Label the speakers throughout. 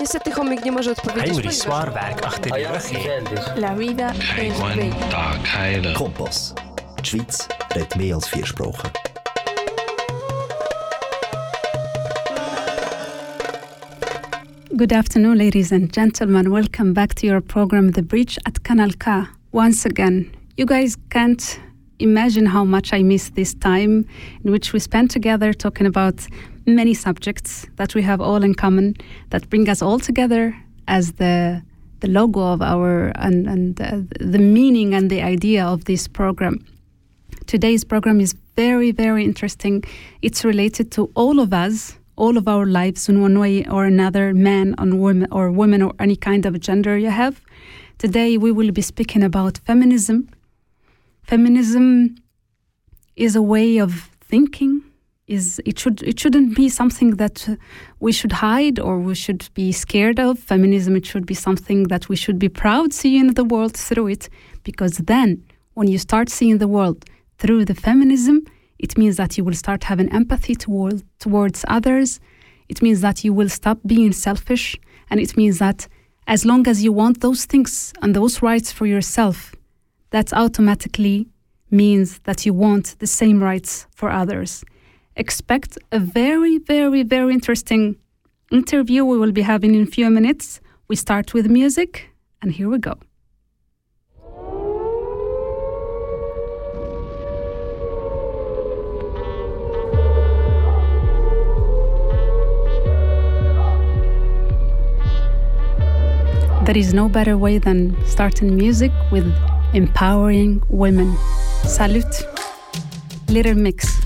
Speaker 1: Niestety chomik nie może odpowiedzieć.
Speaker 2: Henry
Speaker 1: ponieważ-
Speaker 2: zwaarwerk achter die rug in.
Speaker 1: La vida es
Speaker 3: One
Speaker 1: bella.
Speaker 3: Tag.
Speaker 4: Kompass. Die Schweiz redet mehr als vier Sprachen.
Speaker 5: Good afternoon, ladies and gentlemen. Welcome back to your program, The Bridge at Kanal K. Once again, you guys can't imagine how much I miss this time in which we spent together talking about many subjects that we have all in common, that bring us all together as the the logo of our and, and uh, the meaning and the idea of this program. Today's program is very, very interesting. It's related to all of us, all of our lives in one way or another, man woman or woman or any kind of gender you have. Today we will be speaking about feminism. Feminism is a way of thinking. Is it should it shouldn't be something that we should hide or we should be scared of. Feminism it should be something that we should be proud seeing the world through it, because then when you start seeing the world through the feminism, it means that you will start having empathy toward, towards others. It means that you will stop being selfish. And it means that as long as you want those things and those rights for yourself, that automatically means that you want the same rights for others. Expect a very, very, very interesting interview we will be having in a few minutes. We start with music, and here we go. There is no better way than starting music with empowering women. Salute. Little Mix.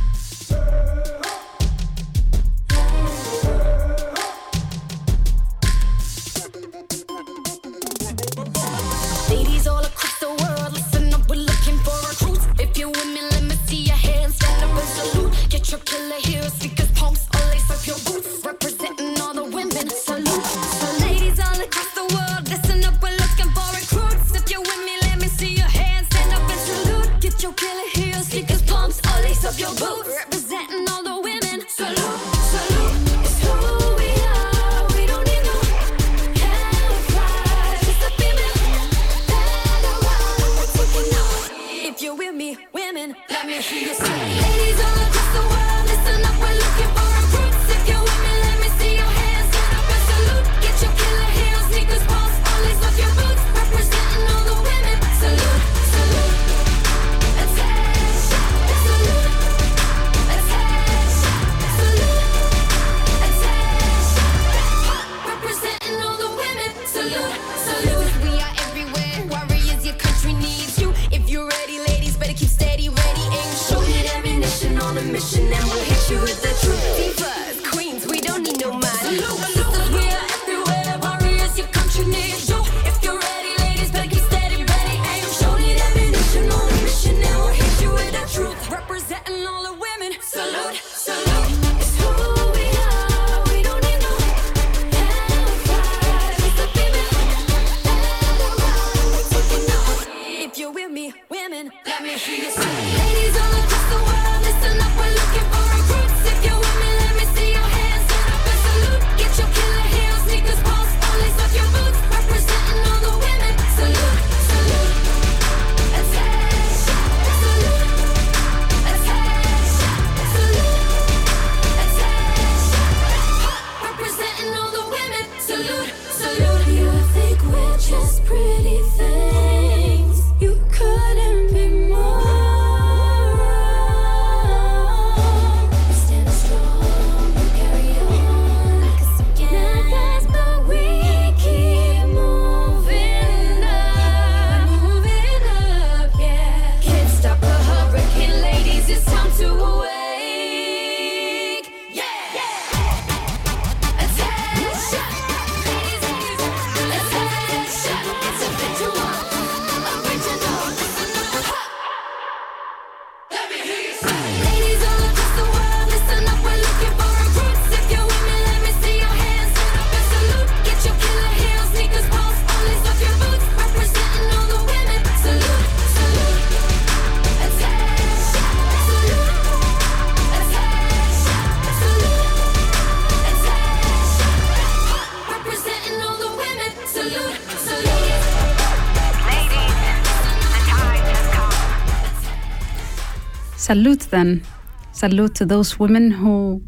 Speaker 6: Salute
Speaker 7: then. Salute to those women who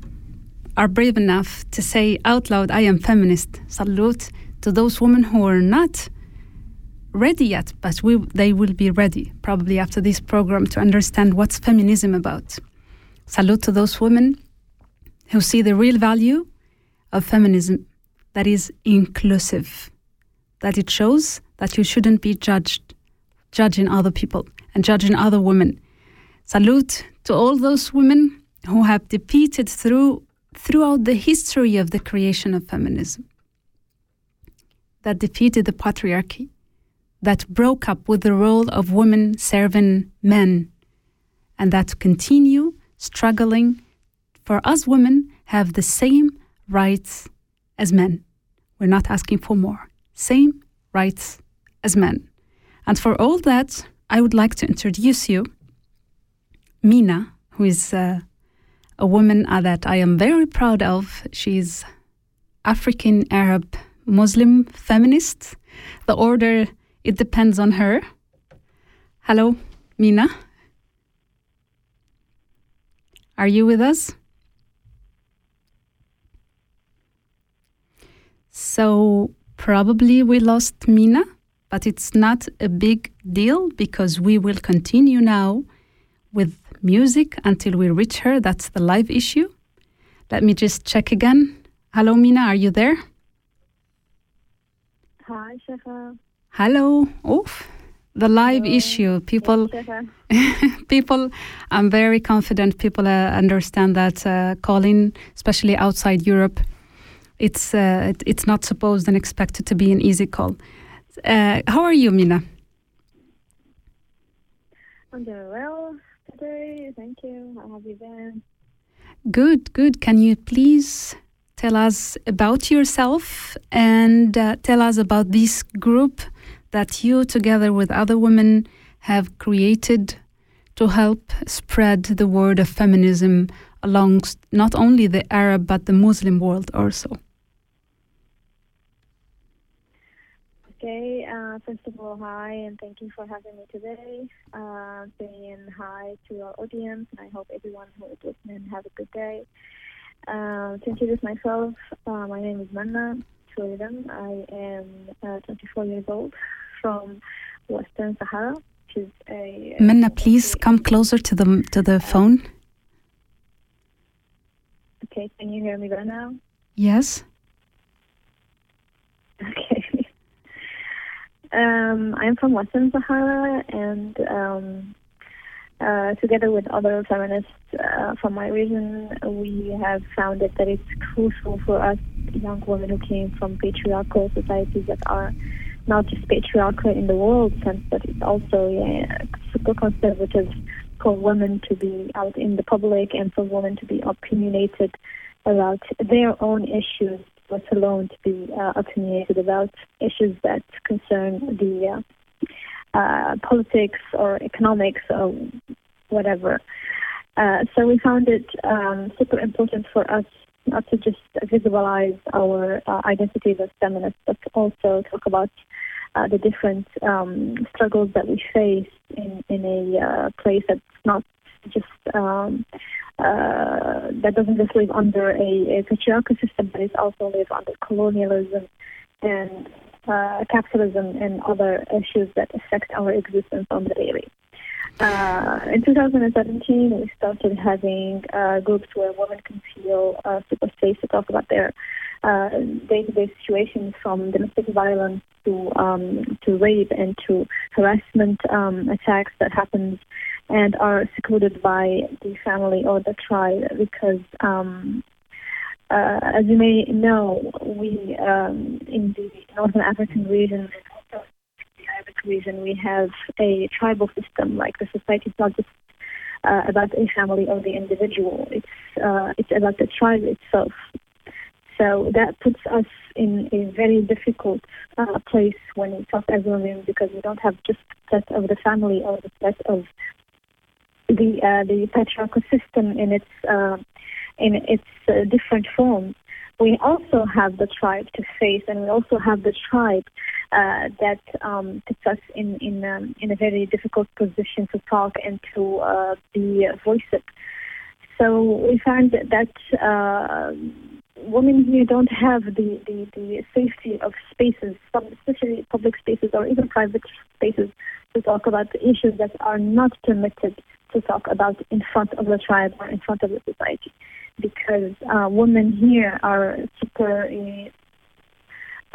Speaker 7: are brave enough to say out loud, I am feminist. Salute to those women who are not ready yet, but we, they will be ready probably after this program to understand what's feminism about. Salute to those women who see the real value of feminism that is inclusive, that it shows that you shouldn't be judged, judging other people and judging other women. Salute to all those women who have defeated through throughout the history of the creation of feminism that defeated the patriarchy that broke up with the role of women serving men and that continue struggling for us women have the same rights as men. We're not asking for more. Same rights as men. And for all that, I would like to introduce you Mina, who is uh, a woman uh, that I am very proud of. She's African Arab Muslim feminist. The order it depends on her. Hello, Mina. Are you with us? So, probably we lost Mina, but it's not a big deal because we will continue now with music until we reach her. That's the live issue. Let me just check again. Hello, Mina, are you there?
Speaker 8: Hi, Shefa.
Speaker 7: Hello. Oof. The live
Speaker 8: Hello.
Speaker 7: issue. People, people. I'm very confident. People uh, understand that uh, calling, especially outside Europe, it's uh, it, it's not supposed and expected to be an easy call. Uh, how are you, Mina?
Speaker 8: I'm doing well today. Thank you. How have you been?
Speaker 7: Good, good. Can you please tell us about yourself and uh, tell us about this group that you, together with other women, have created to help spread the word of feminism amongst not only the Arab but the Muslim world also?
Speaker 8: Okay. Uh, first of all, hi, and thank you for having me today. Uh, saying hi to our audience, and I hope everyone who is listening have a good day. Uh, to introduce myself, uh, my name is Manna Sweden. I am uh, 24 years old from Western Sahara, which is a. uh,
Speaker 7: Minna, please come closer to the to the phone.
Speaker 8: Okay, can you hear me better now?
Speaker 7: Yes.
Speaker 8: Okay. Um, I'm from Western Sahara, and um, uh, together with other feminists uh, from my region, we have found that it's crucial for us young women who came from patriarchal societies that are not just patriarchal in the world sense, but it's also yeah, super conservative for women to be out in the public and for women to be opinionated about their own issues, alone to be uh, opinionated about issues that concern the uh, uh, politics or economics or whatever. Uh, so we found it um, super important for us not to just visualize our uh, identities as feminists, but also talk about uh, the different um, struggles that we face in, in a uh, place that's not just um, uh, that doesn't just live under a, a patriarchal system, but it also lives under colonialism and uh, capitalism and other issues that affect our existence on the daily. Uh, in 2017, we started having uh, groups where women can feel uh, super safe to talk about their uh, day-to-day situations, from domestic violence to um, to rape and to harassment um, attacks that happens and are secluded by the family or the tribe because. Um, uh, as you may know, we um, in the Northern African region and also in the Arabic region, we have a tribal system. Like the society is not just uh, about a family or the individual; it's uh, it's about the tribe itself. So that puts us in a very difficult uh, place when we talk as women because we don't have just the threat of the family or the threat of the uh, the patriarchal system in its uh, in its uh, different forms. We also have the tribe to face, and we also have the tribe uh, that um, puts us in in um, in a very difficult position to talk and to uh, be voice it. So we find that uh, women here don't have the, the, the safety of spaces, especially public spaces or even private spaces, to talk about the issues that are not permitted to talk about in front of the tribe or in front of the society. Because uh, women here are super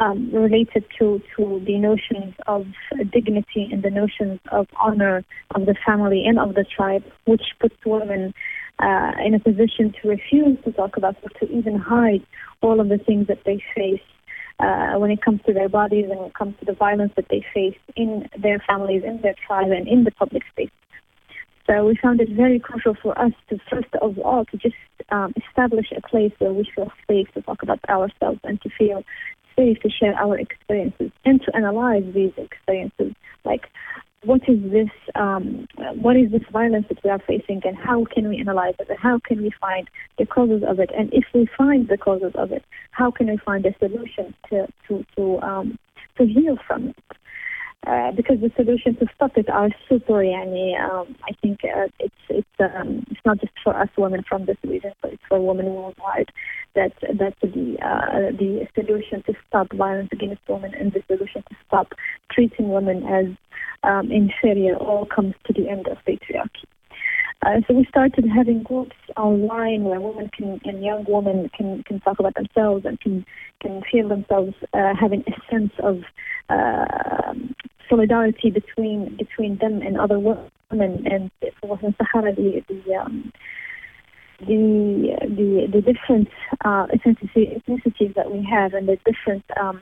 Speaker 8: um, related to, to the notions of dignity and the notions of honor of the family and of the tribe, which puts women uh, in a position to refuse to talk about or to even hide all of the things that they face uh, when it comes to their bodies and when it comes to the violence that they face in their families, in their tribe, and in the public space. So we found it very crucial for us to, first of all, to just um, establish a place where we feel safe to talk about ourselves and to feel safe to share our experiences and to analyze these experiences. Like, what is this? Um, what is this violence that we are facing, and how can we analyze it? And how can we find the causes of it? And if we find the causes of it, how can we find a solution to to to um, to heal from it? Uh, because the solution to stop it are super, yani, um, I think uh, it's it's um, it's not just for us women from this region, but it's for women worldwide. That that the uh, the solution to stop violence against women and the solution to stop treating women as um, inferior all comes to the end of patriarchy. Uh, so we started having groups online where women can and young women can, can talk about themselves and can can feel themselves uh, having a sense of uh, solidarity between between them and other women. And for Sahara, the the, um, the the the different uh, ethnicities that we have and the different um,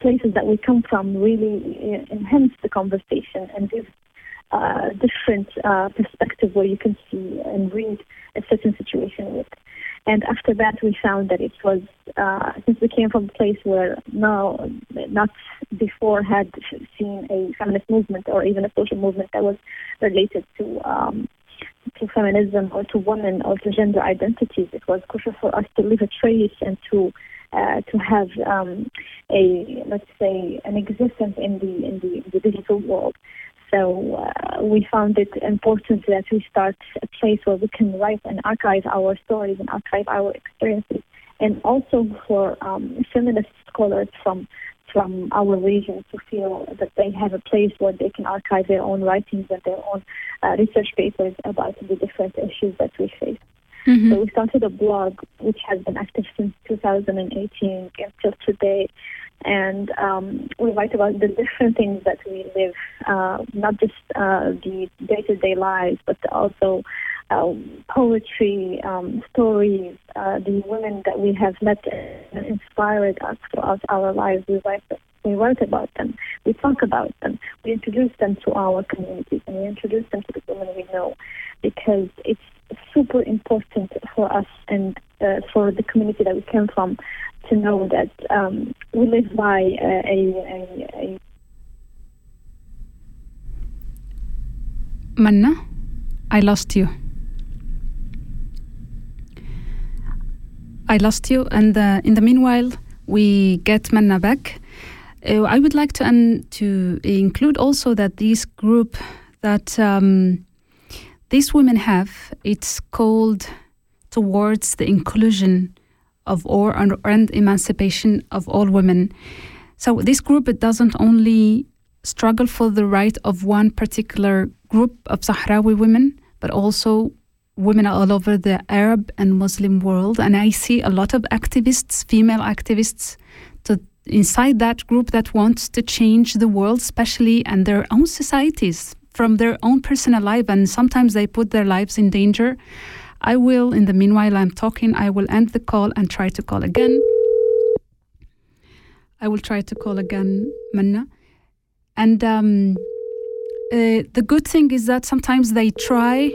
Speaker 8: places that we come from really uh, enhance the conversation and give uh, different uh, perspective where you can see and read a certain situation with. And after that, we found that it was uh, since we came from a place where no, not before had seen a feminist movement or even a social movement that was related to um, to feminism or to women or to gender identities. It was crucial for us to leave a trace and to uh, to have um, a let's say an existence in the in the, in the digital world. So uh, we found it important that we start a place where we can write and archive our stories and archive our experiences, and also for um, feminist scholars from from our region to feel that they have a place where they can archive their own writings and their own uh, research papers about the different issues that we face. Mm-hmm. So we started a blog which has been active since 2018 until today, and um, we write about the different things that we live, uh, not just uh, the day-to-day lives, but also uh, poetry, um, stories, uh, the women that we have met and inspired us throughout our lives. We write, we write about them, we talk about them, we introduce them to our communities, and we introduce them to the women we know, because it's super important for us and uh, for the community that we came from to know that um, we live by a, a, a
Speaker 7: Manna, I lost you. I lost you, and uh, in the meanwhile, we get Manna back. Uh, I would like to um, to include also that this group that um, these women have, it's called towards the inclusion of or and emancipation of all women. So this group it doesn't only struggle for the right of one particular group of Sahrawi women, but also women all over the Arab and Muslim world. And I see a lot of activists, female activists, to inside that group that wants to change the world, especially and their own societies from their own personal life. And sometimes they put their lives in danger. I will, in the meanwhile I'm talking, I will end the call and try to call again. I will try to call again Manna. And um, uh, the good thing is that sometimes they try,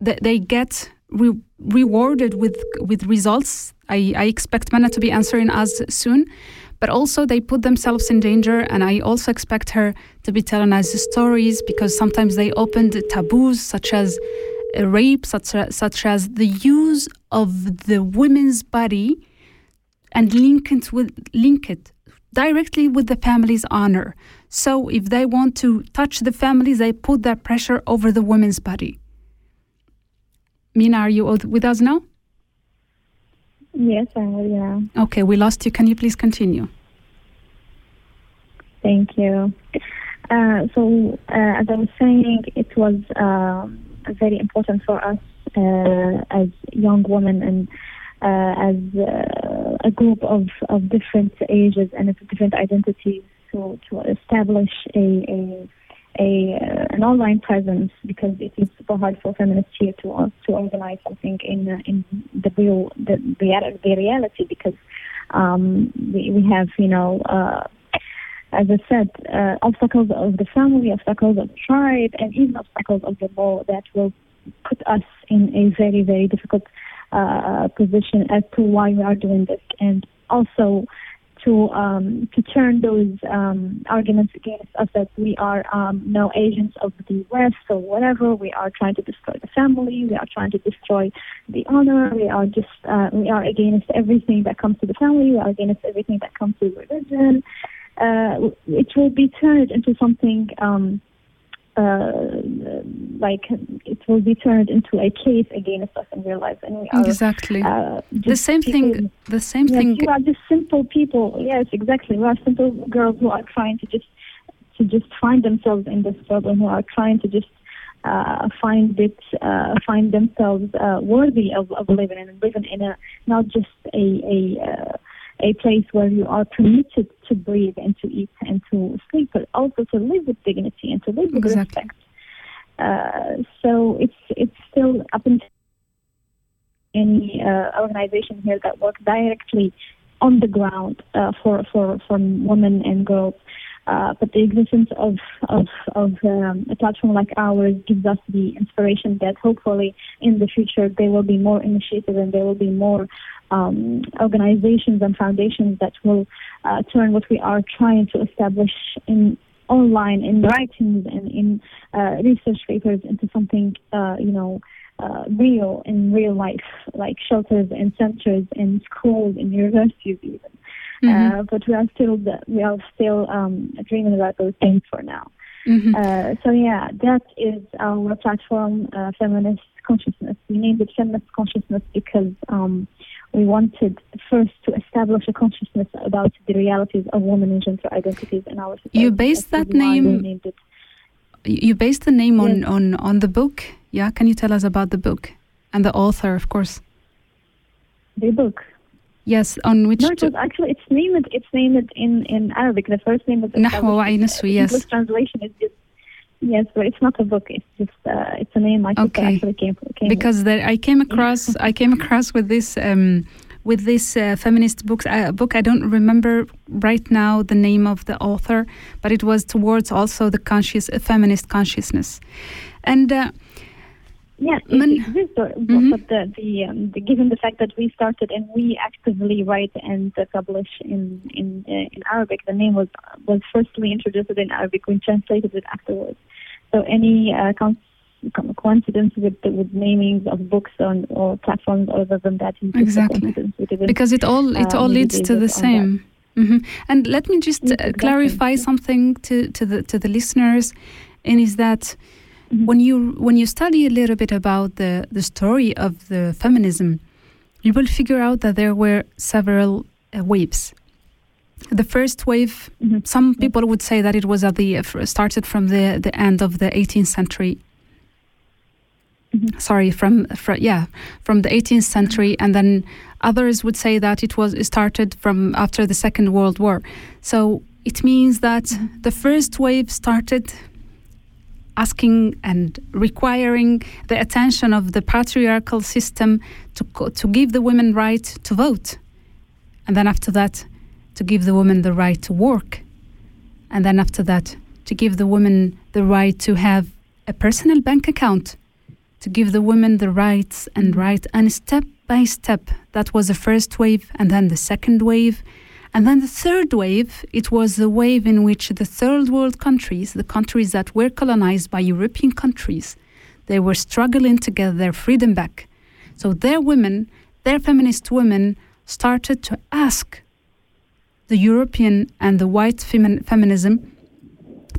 Speaker 7: they, they get re- rewarded with with results. I, I expect Manna to be answering us soon, but also they put themselves in danger. And I also expect her to be telling us stories because sometimes they opened the taboos such as uh, rape, such, such as the use of the women's body and link it with link it directly with the family's honor. So if they want to touch the family, they put that pressure over the woman's body. Mina, are you with us now?
Speaker 8: Yes, I am. Yeah.
Speaker 7: Okay, we lost you. Can you please continue?
Speaker 8: Thank you. Uh, so, uh, as I was saying, it was uh, very important for us uh, as young women and uh, as uh, a group of, of different ages and different identities to, to establish a, a a uh, an online presence because it is super hard for feminists here to uh, to organize something in uh, in the real the, the, the reality because um, we, we have you know uh, as I said uh, obstacles of the family, obstacles of the tribe, and even obstacles of the law that will put us in a very very difficult uh, position as to why we are doing this. And also to um, to turn those um, arguments against us that we are um, no agents of the West or whatever. We are trying to destroy the family. We are trying to destroy the honor. We are just uh, we are against everything that comes to the family. We are against everything that comes to religion. Uh, it will be turned into something. Um, uh, like it will be turned into a case against us in real life, and we are
Speaker 7: exactly uh, the same people, thing. The same
Speaker 8: yes,
Speaker 7: thing.
Speaker 8: We are just simple people. Yes, exactly. We are simple girls who are trying to just to just find themselves in this and who are trying to just uh, find it, uh, find themselves uh, worthy of, of living and living in a not just a a uh, a place where you are permitted to breathe and to eat and to sleep, but also to live with dignity and to live with
Speaker 7: exactly.
Speaker 8: respect. Uh, so it's it's still up until any uh, organization here that works directly on the ground uh, for for for women and girls. Uh, but the existence of of, of um, a platform like ours gives us the inspiration that hopefully in the future there will be more initiatives and there will be more um, organizations and foundations that will uh, turn what we are trying to establish in online, in writings, and in uh, research papers into something, uh, you know, uh, real in real life, like shelters and centers and schools and universities even.
Speaker 7: Mm-hmm.
Speaker 8: Uh, but we are still we are still um, dreaming about those things for now.
Speaker 7: Mm-hmm.
Speaker 8: Uh, so yeah, that is our platform, uh, feminist consciousness. We named it feminist consciousness because um, we wanted first to establish a consciousness about the realities of women and gender identities in our society.
Speaker 7: You based that name. You based the name on, on on the book. Yeah, can you tell us about the book and the author, of course?
Speaker 8: The book.
Speaker 7: Yes, on which
Speaker 8: no, it was actually it's named it's named in in Arabic. The first name is
Speaker 7: نحو وعي نسوي. Yes.
Speaker 8: English translation is just Yes, but it's not a book. It's just uh, it's a name I
Speaker 7: okay.
Speaker 8: actually came, came
Speaker 7: because there, I came across I came across with this um, with this uh, feminist book uh, book. I don't remember right now the name of the author, but it was towards also the conscious uh, feminist consciousness, and.
Speaker 8: yeah, it
Speaker 7: Man-
Speaker 8: exists, but, the, the, um, the given the fact that we started and we actively write and uh, publish in in uh, in Arabic, the name was was firstly introduced in Arabic. We translated it afterwards. So any uh, con- coincidence with the, with namings of books on or platforms other than that is
Speaker 7: Exactly.
Speaker 8: coincidence. We didn't-
Speaker 7: because it all it
Speaker 8: uh,
Speaker 7: all leads to the same. hmm And let me just
Speaker 8: Yes,
Speaker 7: uh,
Speaker 8: exactly.
Speaker 7: clarify something to, to the to the listeners, and is that
Speaker 8: Mhm.
Speaker 7: when you when you study a little bit about the the story of the feminism, you will figure out that there were several uh, waves. The first wave,
Speaker 8: Mhm.
Speaker 7: some people would say that it was at the started from the the end of the 18th century
Speaker 8: Mhm.
Speaker 7: sorry from, fro yeah from the 18th century and then others would say that it was started from after the second world war so it means that the first wave started asking and requiring the attention of the patriarchal system to to give the women right to vote and then after that to give the woman the right to work and then after that to give the woman the right to have a personal bank account to give the women the rights and right and step by step that was the first wave and then the second wave and then the third wave it was the wave in which the third world countries the countries that were colonized by european countries they were struggling to get their freedom back so their women their feminist women started to ask the European and the white femi- feminism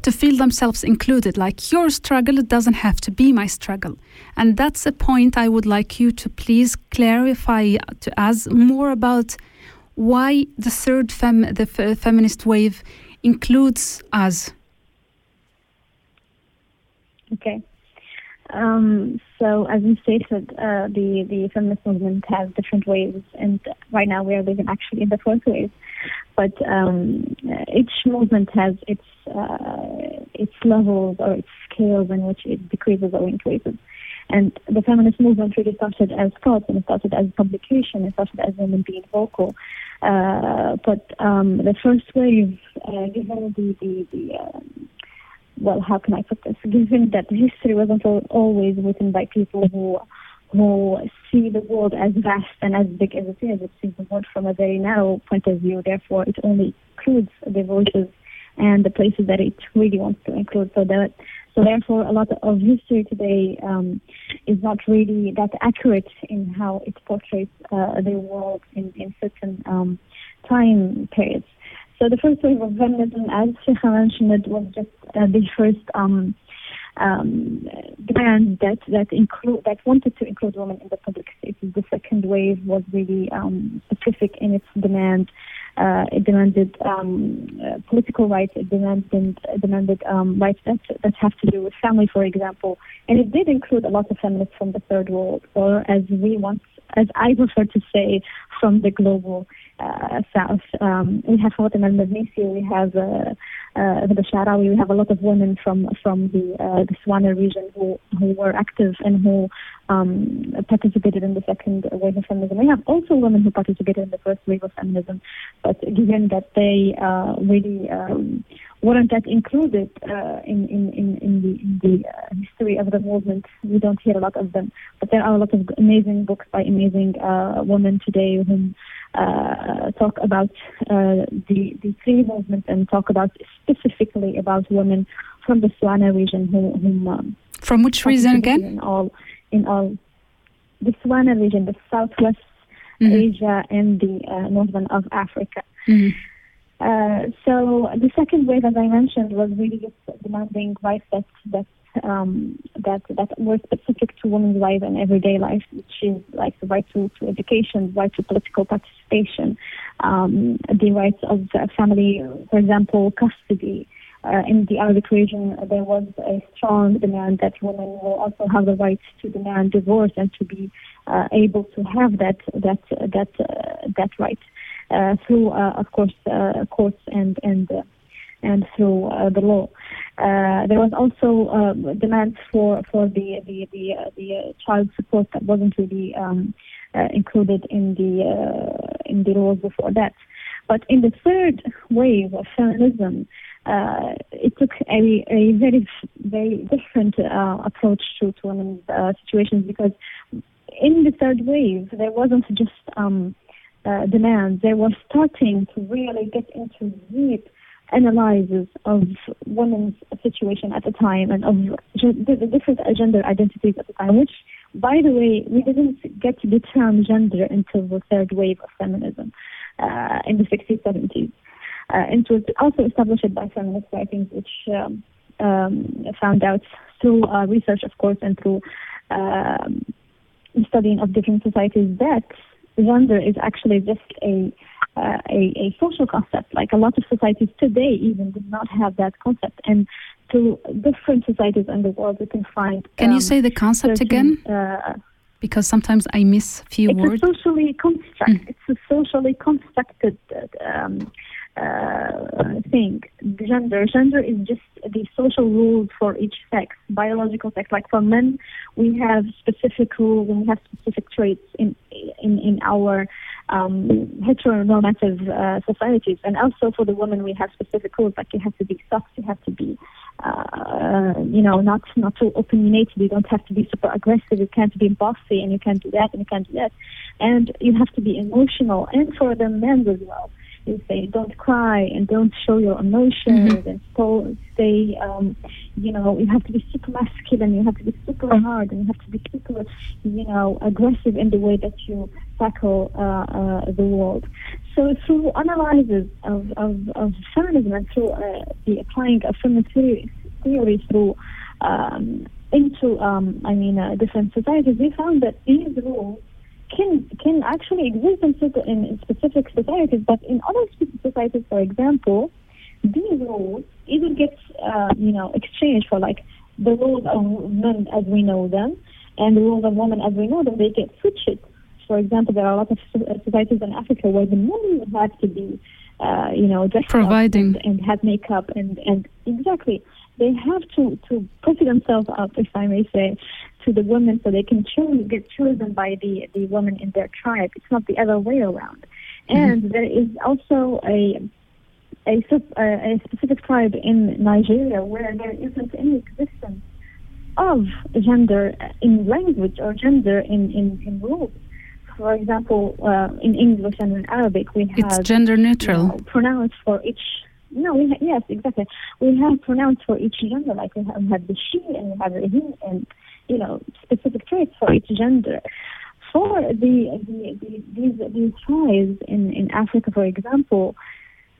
Speaker 7: to feel themselves included. Like your struggle doesn't have to be my struggle. And that's a point I would like you to please clarify uh, to us more about why the third fem- the feminist wave includes us.
Speaker 8: Okay. Um, so, as you stated, uh, the the feminist movement has different waves, and right now we are living actually in the fourth wave. But um, each movement has its uh, its levels or its scales in which it decreases or increases. And the feminist movement really started as thought and it started as publication, it started as women being vocal. Uh, but um, the first wave, uh, given the, the, the um, well, how can I put this? Given that history wasn't always written by people who who see the world as vast and as big as it is, it sees the world from a very narrow point of view. Therefore, it only includes the voices and the places that it really wants to include. So that so therefore, a lot of history today um, is not really that accurate in how it portrays uh, the world in, in certain um, time periods. So the first wave of feminism, as Cheija mentioned, was just uh, the first um, um, demand that that include that wanted to include women in the public spaces. The second wave was really um, specific in its demand. Uh, it demanded um, uh, political rights. It demanded demanded um, rights that that have to do with family, for example. And it did include a lot of feminists from the third world, or as we want, as I prefer to say, from the global uh, south. Um, we have Fatima al-Mernissi, we have uh, uh, the Sharawi, we have a lot of women from from the uh, the Swana region who who were active and who um, participated in the second wave of feminism. We have also women who participated in the first wave of feminism, but given that they uh, really um, weren't that included uh, in, in, in, in the, in the uh, history of the movement. We don't hear a lot of them. But there are a lot of amazing books by amazing uh, women today who uh, talk about uh, the, the three movements and talk about specifically about women from the Swana region who, whom, um,
Speaker 7: from which region again?
Speaker 8: In all, in all the Swana region, the southwest mm-hmm. Asia and the uh, northern of Africa.
Speaker 7: Mm-hmm.
Speaker 8: Uh, so the second wave, as I mentioned, was really just demanding rights that that um, that that were specific to women's life and everyday life, which is like the right to, to education, the right to political participation, um, the rights of the family, for example, custody. Uh, in the Arabic region, there was a strong demand that women will also have the right to demand divorce and to be uh, able to have that that that uh, that right. Uh, through, uh, of course, uh, courts and and and through the law. There was also um, demands for for the the the, the child support that wasn't really um, included in the in the laws before that. But in the third wave of feminism, uh, it took a, a very, very different uh, approach to, to women's uh, situations because in the third wave, there wasn't just um, uh, demands, they were starting to really get into deep analysis of women's situation at the time and of the different gender identities at the time, which, by the way, we didn't get to the term gender until the third wave of feminism uh, in the 60s, 70s. Uh, and it was also established by feminist writings, which um, um, found out through uh, research, of course, and through um, studying of different societies that gender is actually just a, uh, a, a social concept. Like a lot of societies today even do not have that concept. And to different societies in the world, we can find.
Speaker 7: Can um, you say the concept
Speaker 8: certain,
Speaker 7: again? Uh, because sometimes I miss few
Speaker 8: it's
Speaker 7: words.
Speaker 8: It's a socially construct. Mm. It's a socially constructed um, uh, thing. Gender. Gender is just the social rules for each sex, biological sex. Like for men, we have specific rules and we have specific traits in in in our um, heteronormative uh, societies, and also for the women, we have specific rules. Like you have to be soft, you have to be, uh, you know, not not too opinionated. You don't have to be super aggressive. You can't be bossy, and you can't do that, and you can't do that. And you have to be emotional. And for the men as well to say don't cry and don't show your emotions
Speaker 7: Mhm.
Speaker 8: and so say um, you know you have to be super masculine you have to be super hard and you have to be super you know aggressive in the way that you tackle uh, uh, the world so through analysis of, of, of feminism and through uh, the applying of feminist theory, theory through um, into um, I mean uh, different societies we found that these rules can can actually exist in, in, specific societies, but in other societies, for example, these rules either get uh, you know exchanged for like the rules of men as we know them and the rules of women as we know them. They get switched. For example, there are a lot of uh, societies in Africa where the men have to be uh, you know dressed up
Speaker 7: Providing.
Speaker 8: and, and have makeup and and exactly they have to to put themselves up, if I may say, to the women so they can choose get chosen by the the women in their tribe. It's not the other way around. And there is also a a, a specific tribe in Nigeria where there isn't any existence of gender in language or gender in, in, in rules. For example, uh, in English and in Arabic, we have
Speaker 7: It's gender
Speaker 8: you
Speaker 7: neutral.
Speaker 8: know, pronouns for each. No, we ha- yes, exactly. We have pronouns for each gender, like we have, we have the she and we have the he, and you know specific traits for each gender. For the, the, the these these tribes in in Africa, for example,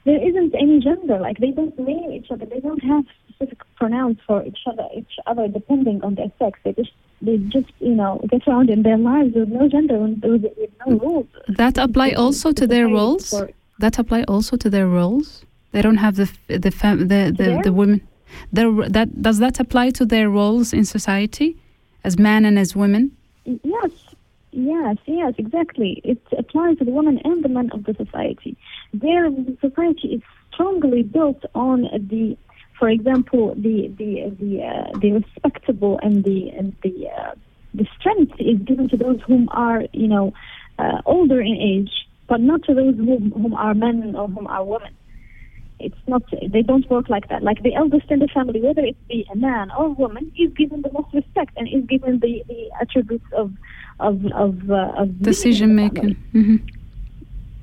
Speaker 8: there isn't any gender. Like they don't name each other. They don't have specific pronouns for each other. Each other depending on their sex. They just they just you know get around in their lives with no gender and with, with no rules.
Speaker 7: That apply also to their roles.
Speaker 8: for-
Speaker 7: That apply also to their roles. They don't have the the the the,
Speaker 8: Their?
Speaker 7: the women. Their, that does that apply to their roles in society, as men and as women?
Speaker 8: Yes, yes, yes, exactly. It applies to the women and the men of the society. Their society is strongly built on the, for example, the the the uh, the respectable and the and the uh, the strength is given to those whom are you know uh, older in age, but not to those whom whom are men or whom are women. It's not. They don't work like that. Like the eldest in the family, whether it be a man or a woman, is given the most respect and is given the, the attributes of of of, uh, of
Speaker 7: Decision making. hmm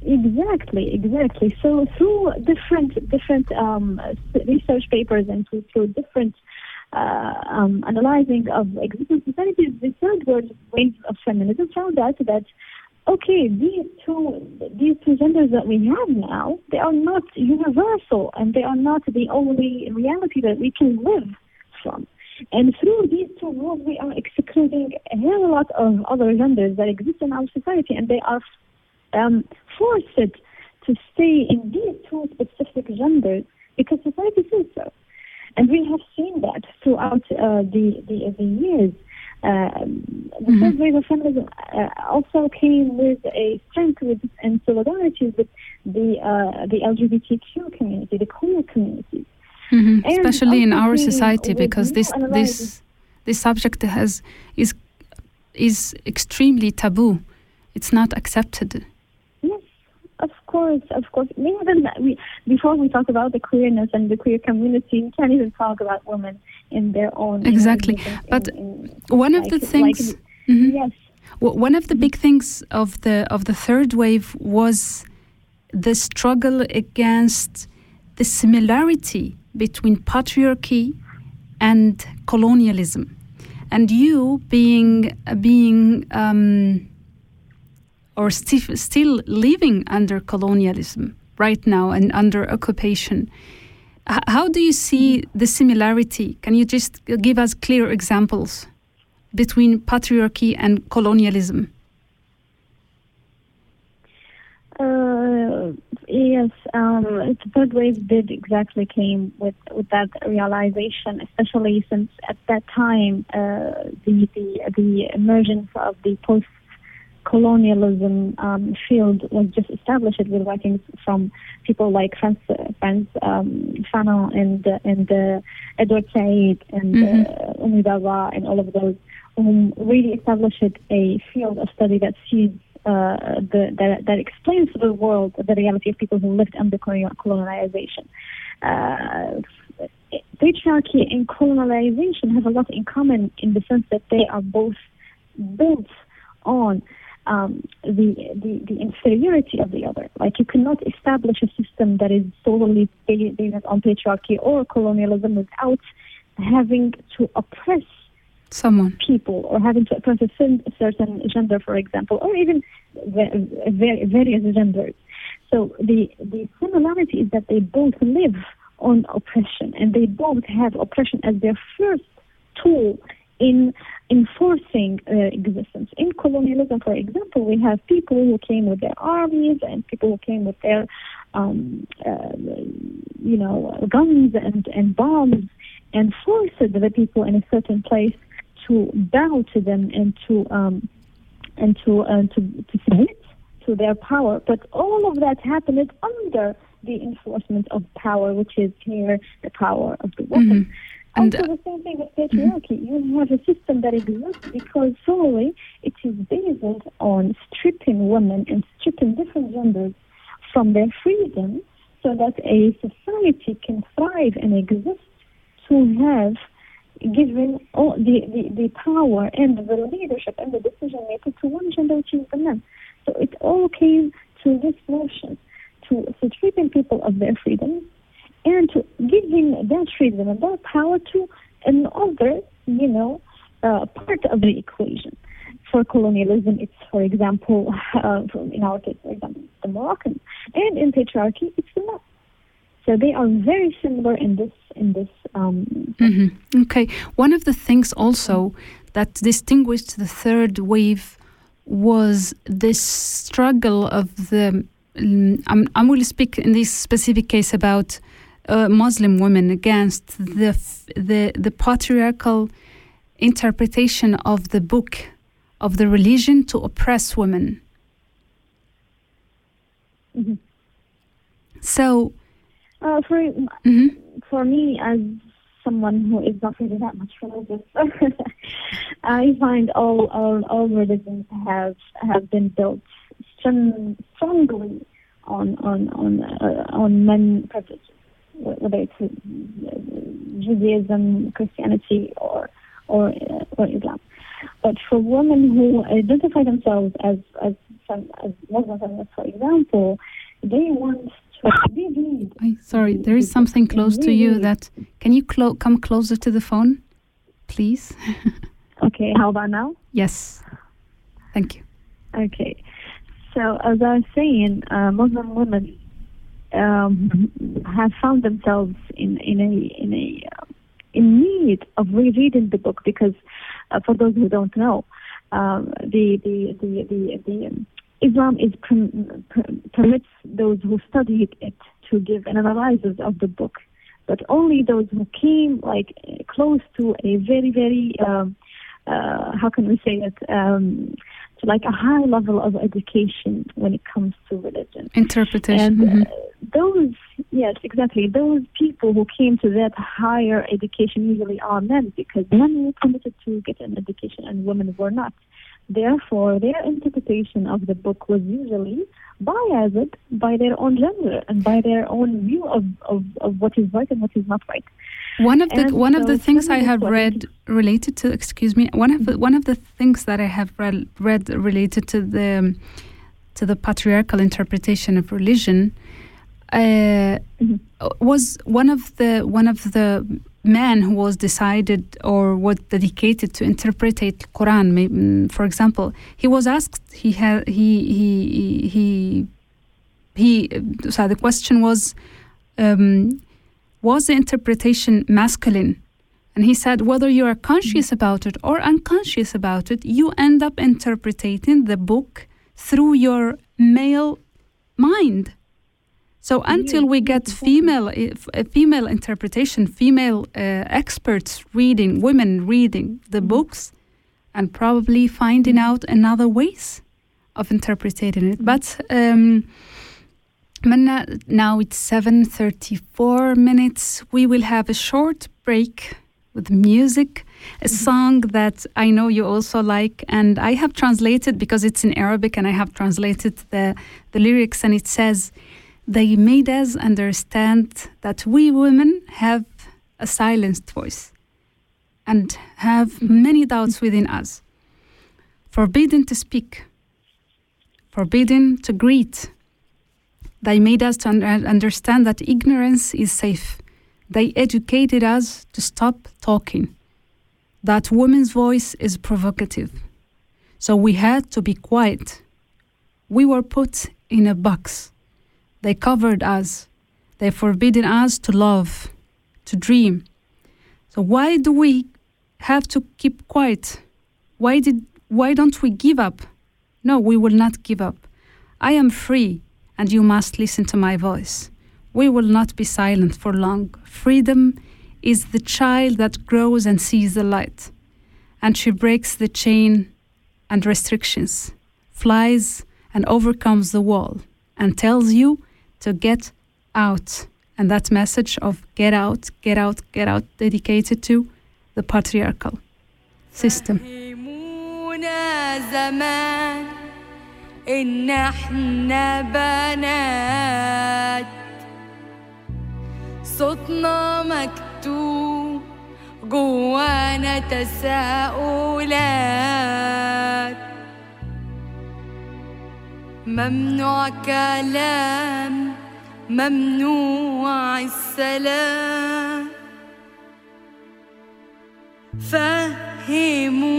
Speaker 8: Exactly, exactly. So through different different um, research papers and through, through different uh, um, analyzing of existing societies, the third word wave of feminism found out that okay, these two these two genders that we have now, they are not universal and they are not the only reality that we can live from. And through these two rules, we are excluding a hell lot of other genders that exist in our society, and they are um, forced to stay in these two specific genders because society says so. And we have seen that throughout uh, the, the, the years. Um, the
Speaker 7: Mhm.
Speaker 8: third wave of feminism uh, also came with a strength with, and solidarity with the uh, the LGBTQ community, the queer community.
Speaker 7: hmm Especially in our society, because this this this subject has is is extremely taboo. It's not accepted.
Speaker 8: Yes, of course, of course. Even we before we talk about the queerness and the queer community, we can't even talk about women in their own you know,
Speaker 7: Exactly. But
Speaker 8: in- in-
Speaker 7: One of
Speaker 8: like-
Speaker 7: the
Speaker 8: like-
Speaker 7: things. Mhm.
Speaker 8: yes,
Speaker 7: W- One of the big things of the of the third wave was the struggle against the similarity between patriarchy and colonialism, and you being being um, or sti- still living under colonialism right now and under occupation. How do you see the similarity? Can you just give us clear examples? between patriarchy and colonialism.
Speaker 8: uh, yes. Um, the third wave did exactly came with with that realization, especially since at that time uh, the the the emergence of the post colonialism um, field was just established with writings from people like Frantz, Frantz um, Fanon and uh, and uh, Edward Said and uh, Homi Bhabha and all of those who really established a field of study that sees uh, the, that, that explains to the world the reality of people who lived under colonial- colonization. Uh, patriarchy and colonization have a lot in common in the sense that they are both built on um, the, the the inferiority of the other. Like you cannot establish a system that is solely based on patriarchy or colonialism without having to oppress
Speaker 7: someone
Speaker 8: people or having to oppress a certain gender, for example, or even various genders. So the the similarity is that they both live on oppression and they both have oppression as their first tool in enforcing uh, existence. In colonialism, for example, we have people who came with their armies and people who came with their, um, uh, you know, guns and, and bombs and forced the people in a certain place to bow to them and to um, and to uh, to, to submit to their power. But all of that happened under the enforcement of power, which is here the power of the woman. Mm-hmm. And also the same thing with patriarchy. Mm-hmm. You have a system that exists because solely it is based on stripping women and stripping different genders from their freedom so that a society can thrive and exist to have given all the, the, the power and the leadership and the decision making to one gender, which is the men. So it all came to this notion to, to stripping people of their freedom and to giving that freedom and that power to another, you know, uh, part of the equation. For colonialism, it's, for example, uh, in our case, for example, the Moroccans, and in patriarchy, it's the men. So they are very similar in this in this. Um,
Speaker 7: mm-hmm. Okay, one of the things also that distinguished the third wave was this struggle of the. Um, I'm, I'm going to speak in this specific case about uh, Muslim women against the the the patriarchal interpretation of the book of the religion to oppress women.
Speaker 8: Mm-hmm.
Speaker 7: So
Speaker 8: uh, for mm-hmm. for me, as someone who is not really that much religious, I find all, all all religions have have been built strong, strongly on on on uh, on men privileges, whether it's uh, Judaism, Christianity, or or uh, or Islam. But for women who identify themselves as as as Muslims, for example, they want to
Speaker 7: I, sorry, there is something close to you that. Can you clo- come closer to the phone, please?
Speaker 8: okay, how about now?
Speaker 7: Yes. Thank you.
Speaker 8: Okay. So, as I was saying, uh, Muslim women um, have found themselves in, in a in a uh, in need of rereading the book because, uh, for those who don't know, um, the the the the, the um, Islam is permits those who studied it to give an analysis of the book, but only those who came like close to a very very um, uh, how can we say it um, to like a high level of education when it comes to religion
Speaker 7: interpretation.
Speaker 8: And uh, mm-hmm. those yes exactly those people who came to that higher education usually are men because men were permitted to get an education and women were not. Therefore, their interpretation of the book was usually biased by their own gender and by their own view of, of, of what is right and what is not right.
Speaker 7: One of the and one so of the things I have read related to excuse me one of the, one of the things that I have read read related to the to the patriarchal interpretation of religion uh, mm-hmm. was one of the one of the man who was decided or was dedicated to interpret the Quran. Mm, for example, he was asked. He had he he he he. So the question was, um, was the interpretation masculine? And he said, whether you are conscious about it or unconscious about it, you end up interpreting the book through your male mind. So until we get female uh, female interpretation, female uh, experts reading, women reading the mm-hmm. books, and probably finding mm-hmm. out another ways of interpreting it. Mm-hmm. But um, now it's seven thirty-four minutes. We will have a short break with music, a song that I know you also like, and I have translated because it's in Arabic, and I have translated the the lyrics, and it says. They made us understand that we women have a silenced voice and have many doubts within us, forbidden to speak, forbidden to greet. They made us to un- understand that ignorance is safe. They educated us to stop talking, that woman's voice is provocative. So we had to be quiet. We were put in a box. They covered us. They forbidden us to love, to dream. So why do we have to keep quiet? Why did why don't we give up? No, we will not give up. I am free and you must listen to my voice. We will not be silent for long. Freedom is the child that grows and sees the light. And she breaks the chain and restrictions, flies and overcomes the wall, and tells you to get out. And that message of get out, get out, get out, dedicated to the patriarchal system.
Speaker 9: فهمونا زمان إن إحنا بنات صوتنا مكتوب جوانا تساؤلات ممنوع كلام ممنوع السلام. فهمونا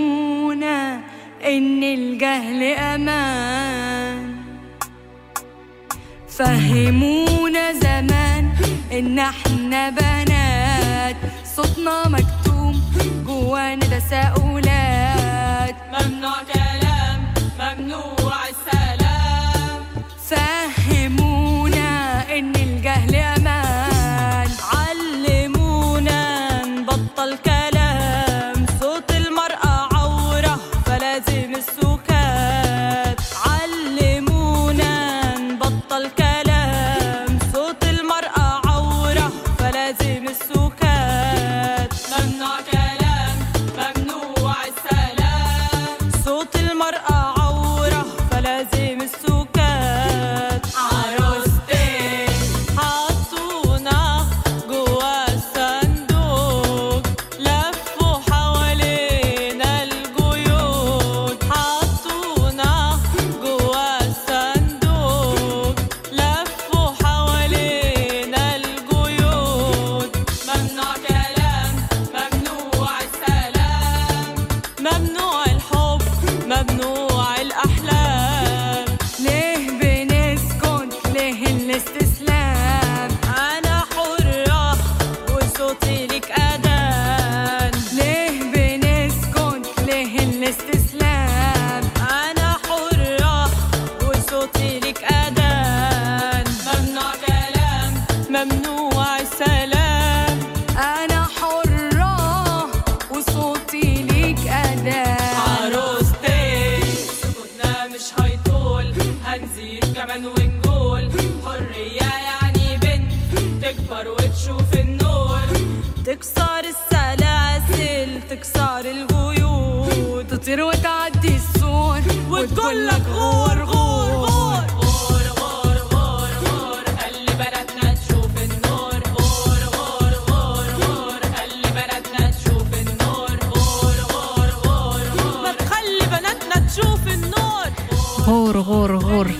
Speaker 9: إن الجهل أمان. فهمونا زمان إن إحنا بنات. صوتنا مكتوم جوانا تساؤلات ممنوع كلام ممنوع السلام.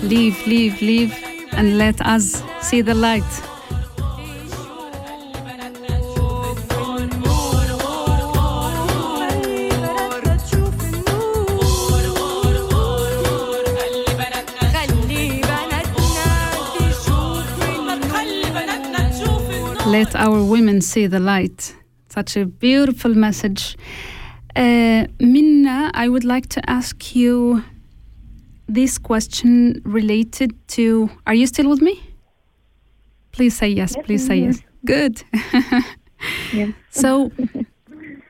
Speaker 7: Leave, leave, leave, and let us see the light. Let our women see the light. Such a beautiful message. Uh, Minna, I would like to ask you this question related to. Are you still with me? Please say yes.
Speaker 8: Yes,
Speaker 7: please say yes. Good.
Speaker 8: Yes.
Speaker 7: So,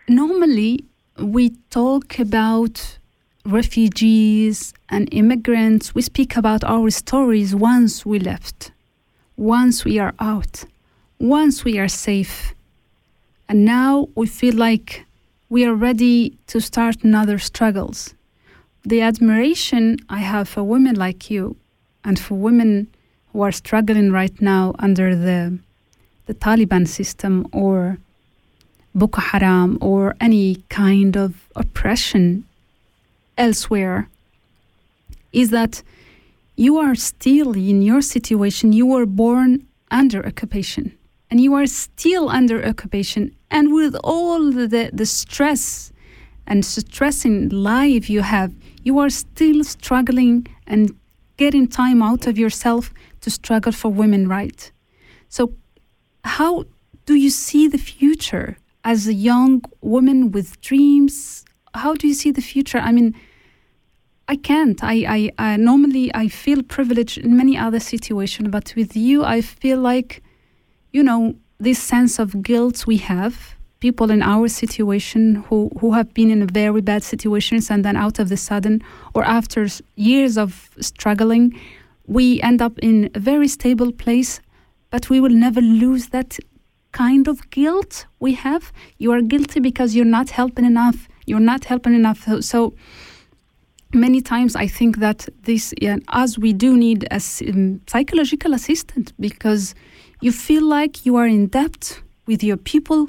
Speaker 7: normally we talk about refugees and immigrants. We speak about our stories once we left, once we are out, once we are safe. And now we feel like we are ready to start another struggles. The admiration I have for women like you and for women who are struggling right now under the the Taliban system or Boko Haram or any kind of oppression elsewhere is that you are still in your situation, you were born under occupation and you are still under occupation. And with all the, the stress and stress in life you have, you are still struggling and getting time out of yourself to struggle for women rights. So, how do you see the future as a young woman with dreams? How do you see the future? I mean, I can't. I, I, I normally I feel privileged in many other situations, but with you, I feel like, you know, this sense of guilt we have. People in our situation who, who have been in very bad situations and then out of the sudden, or after years of struggling, we end up in a very stable place, but we will never lose that kind of guilt we have. You are guilty because you're not helping enough. You're not helping enough. So- many times I think that this, yeah, as we do need a um, psychological assistant because you feel like you are in debt with your people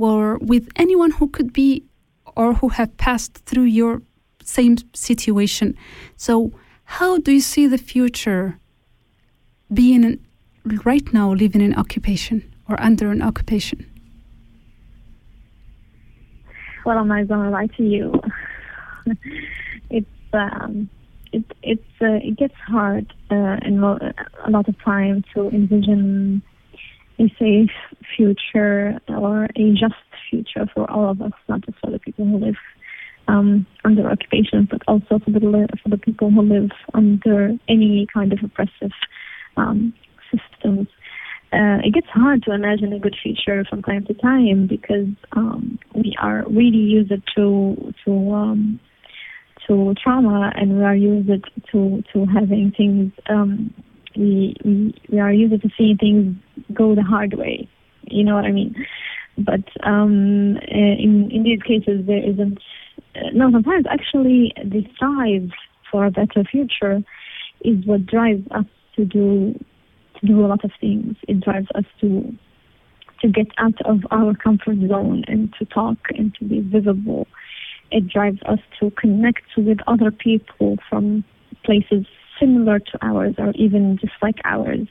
Speaker 7: or with anyone who could be or who have passed through your same situation. So, how do you see the future being in, right now living in occupation or under an occupation?
Speaker 8: Well, I'm not gonna lie to you. it's um, it it's uh, it gets hard uh, and mo- a lot of time to envision a safe future or a just future for all of us, not just for the people who live um, under occupation, but also for the for the people who live under any kind of oppressive um, systems. Uh, it gets hard to imagine a good future from time to time because um, we are really used to to um, to trauma and we are used to to having things um, we, we are used to seeing things go the hard way. You know what I mean? But um, in in these cases, there isn't. Uh, no, sometimes actually the strive for a better future is what drives us to do to do a lot of things. It drives us to to get out of our comfort zone and to talk and to be visible. It drives us to connect with other people from places similar to ours or even just like ours.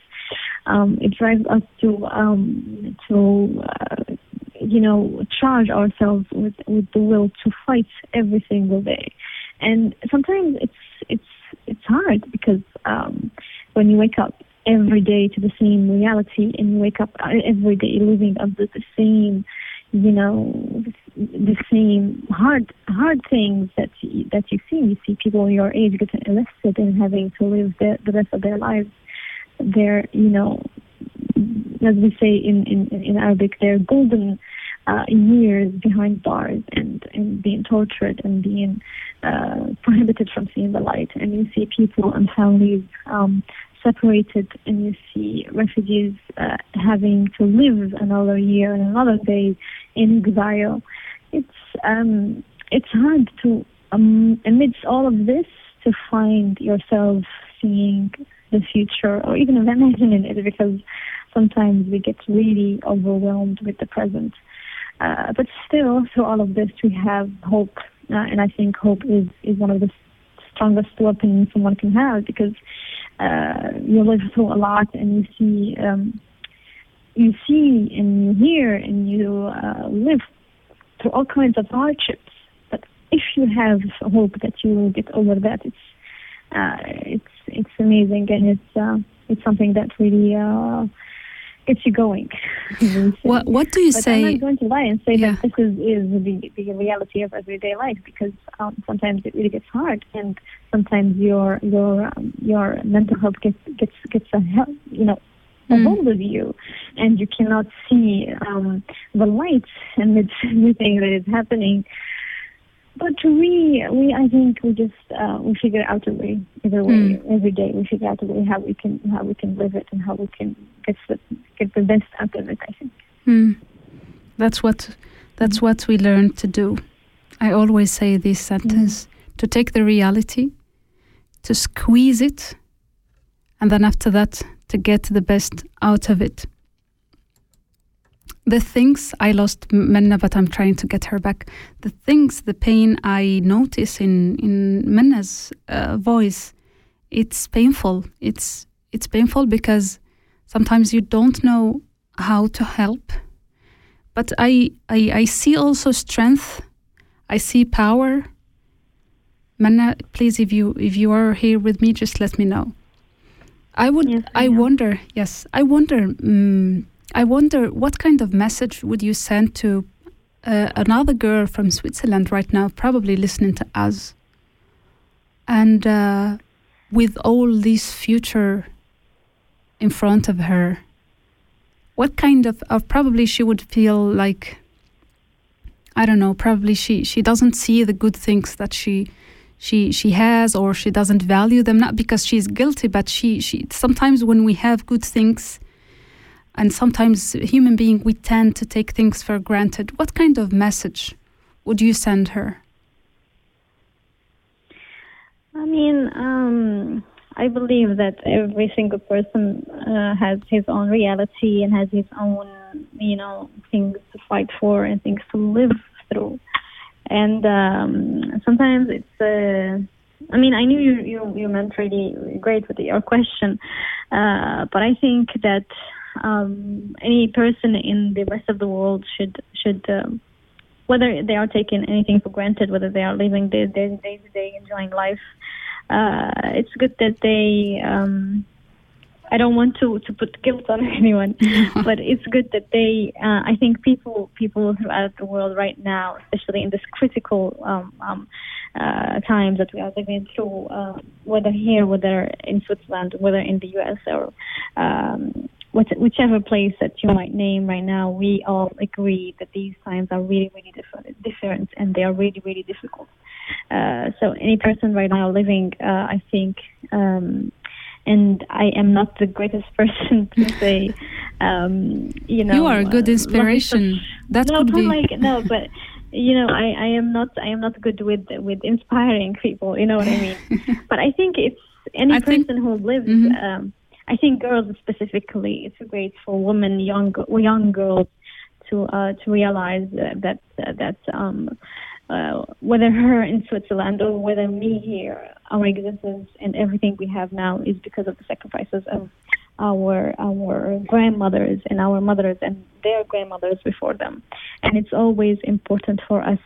Speaker 8: Um, it drives us to um, to uh, you know charge ourselves with with the will to fight every single day. And sometimes it's it's it's hard because um, when you wake up every day to the same reality and you wake up uh, every day living under the same you know the same hard hard things that you, that you see. You see people your age getting arrested and having to live the, the rest of their lives. They're you know as we say in in, in arabic they're golden uh, years behind bars and and being tortured and being uh, prohibited from seeing the light. And you see people and families um, separated and you see refugees uh, having to live another year and another day in exile. It's um, it's hard to um, amidst all of this to find yourself seeing the future or even imagining it because sometimes we get really overwhelmed with the present. Uh, but still, through all of this, we have hope, uh, and I think hope is is one of the strongest weapons someone can have because uh, you live through a lot and you see um, you see and you hear and you uh, live through all kinds of hardships. But if you have hope that you will get over that, it's uh, it's it's amazing and it's uh, it's something that really uh, gets you going.
Speaker 7: What What do you
Speaker 8: but
Speaker 7: say?
Speaker 8: I'm not going to lie and say
Speaker 7: Yeah.
Speaker 8: that this is, is the, the reality of everyday life because um, sometimes it really gets hard and sometimes your your um, your mental health gets gets gets a help, you know a
Speaker 7: Mm.
Speaker 8: hold of you and you cannot see um, the light amidst everything that is happening. But we, we, I think we just uh, we figure out a way. Either way,
Speaker 7: Mm.
Speaker 8: every day we figure out a way how we can how we can live it and how we can get the get the best out of it. I think.
Speaker 7: Hmm. That's what that's what we learn to do. I always say this sentence to take the reality, to squeeze it, and then after that to get the best out of it. The things I lost Menna, but I'm trying to get her back. The things, the pain I notice in in Menna's uh, voice it's painful. It's it's painful because sometimes you don't know how to help. But I I, I see also strength. I see power. Manna, please, if you if you are here with me, just let me know. I would.
Speaker 8: Yes, I
Speaker 7: I wonder. Yes, I wonder. mm I wonder what kind of message would you send to uh, another girl from Switzerland right now, probably listening to us, and uh, with all this future in front of her, what kind of, of probably she would feel like I don't know, probably she she doesn't see the good things that she she she has or she doesn't value them not because she's guilty but she she sometimes when we have good things and sometimes human being we tend to take things for granted what kind of message would you send her
Speaker 8: I mean, um, I believe that every single person uh, has his own reality and has his own, you know, things to fight for and things to live through. And um, sometimes it's. Uh, I mean, I knew you you you meant really great with your question, uh, but I think that um, any person in the rest of the world should should. Um, whether they are taking anything for granted, whether they are living their day to day, enjoying life, uh, it's good that they. Um, I don't want to, to put guilt on anyone, but it's good that they. Uh, I think people people throughout the world right now, especially in this critical um, um, uh, times that we are living through, uh, whether here, whether in Switzerland, whether in the U.S. or um, whichever place that you might name right now, we all agree that these times are really, really different, different and they are really, really difficult. Uh, so any person right now living, uh, I think, um, and I am not the greatest person to say, um, you know,
Speaker 7: you are a good
Speaker 8: uh,
Speaker 7: inspiration
Speaker 8: lots
Speaker 7: that
Speaker 8: no,
Speaker 7: could be
Speaker 8: like no, but you know, I, I am not I am not good with with inspiring people. You know what I mean? but I think it's any
Speaker 7: I think-
Speaker 8: person who lives.
Speaker 7: Mhm.
Speaker 8: Um, I think girls specifically, it's great for women, young young girls, to uh, to realize that that, um, uh, whether her in Switzerland or whether me here, our existence and everything we have now is because of the sacrifices of our our grandmothers and our mothers and their grandmothers before them, and it's always important for us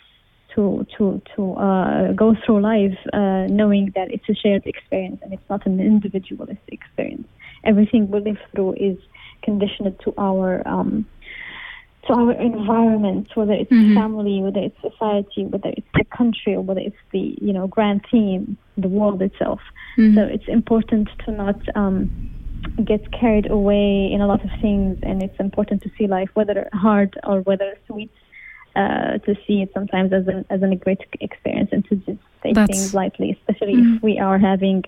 Speaker 8: to to to uh, go through life uh, knowing that it's a shared experience and it's not an individualistic experience. Everything we live through is conditioned to our um, to our environment, whether it's
Speaker 7: Mhm.
Speaker 8: family, whether it's society, whether it's the country, or whether it's the you know grand theme, the world itself.
Speaker 7: Mhm.
Speaker 8: So it's important to not um, get carried away in a lot of things, and it's important to see life, whether hard or whether sweet, uh, to see it sometimes as an as a great experience, and to just take
Speaker 7: That's-
Speaker 8: things lightly, especially
Speaker 7: Mhm.
Speaker 8: if we are having,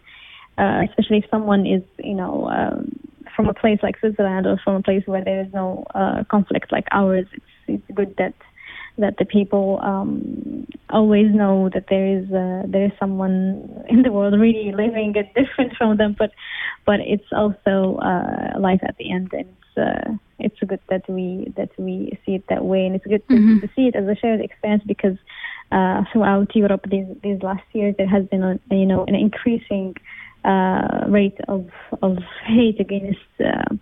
Speaker 8: uh, especially if someone is you know. Um, from a place like Switzerland or from a place where there is no uh, conflict like ours, it's, it's good that that the people um, always know that there is uh, there is someone in the world really living it different from them, but but it's also uh, life at the end, and it's uh, it's good that we that we see it that way, and it's good to,
Speaker 7: Mhm.
Speaker 8: to see it as a shared experience because uh, throughout Europe these these last years there has been a, you know an increasing uh, rate of of hate against uh,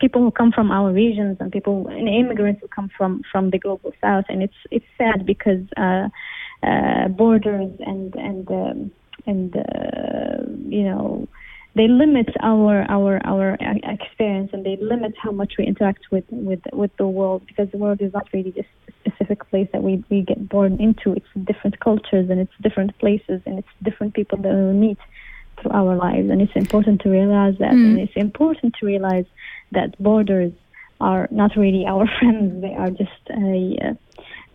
Speaker 8: people who come from our regions and people and immigrants who come from from the global south. And it's it's sad because uh, uh, borders and and um, and uh, you know they limit our our our experience and they limit how much we interact with with with the world because the world is not really just a specific place that we we get born into. It's different cultures and it's different places and it's different people that we meet through our lives. And it's important to realize that.
Speaker 7: Mm.
Speaker 8: and it's important to realize that borders are not really our friends. They are just a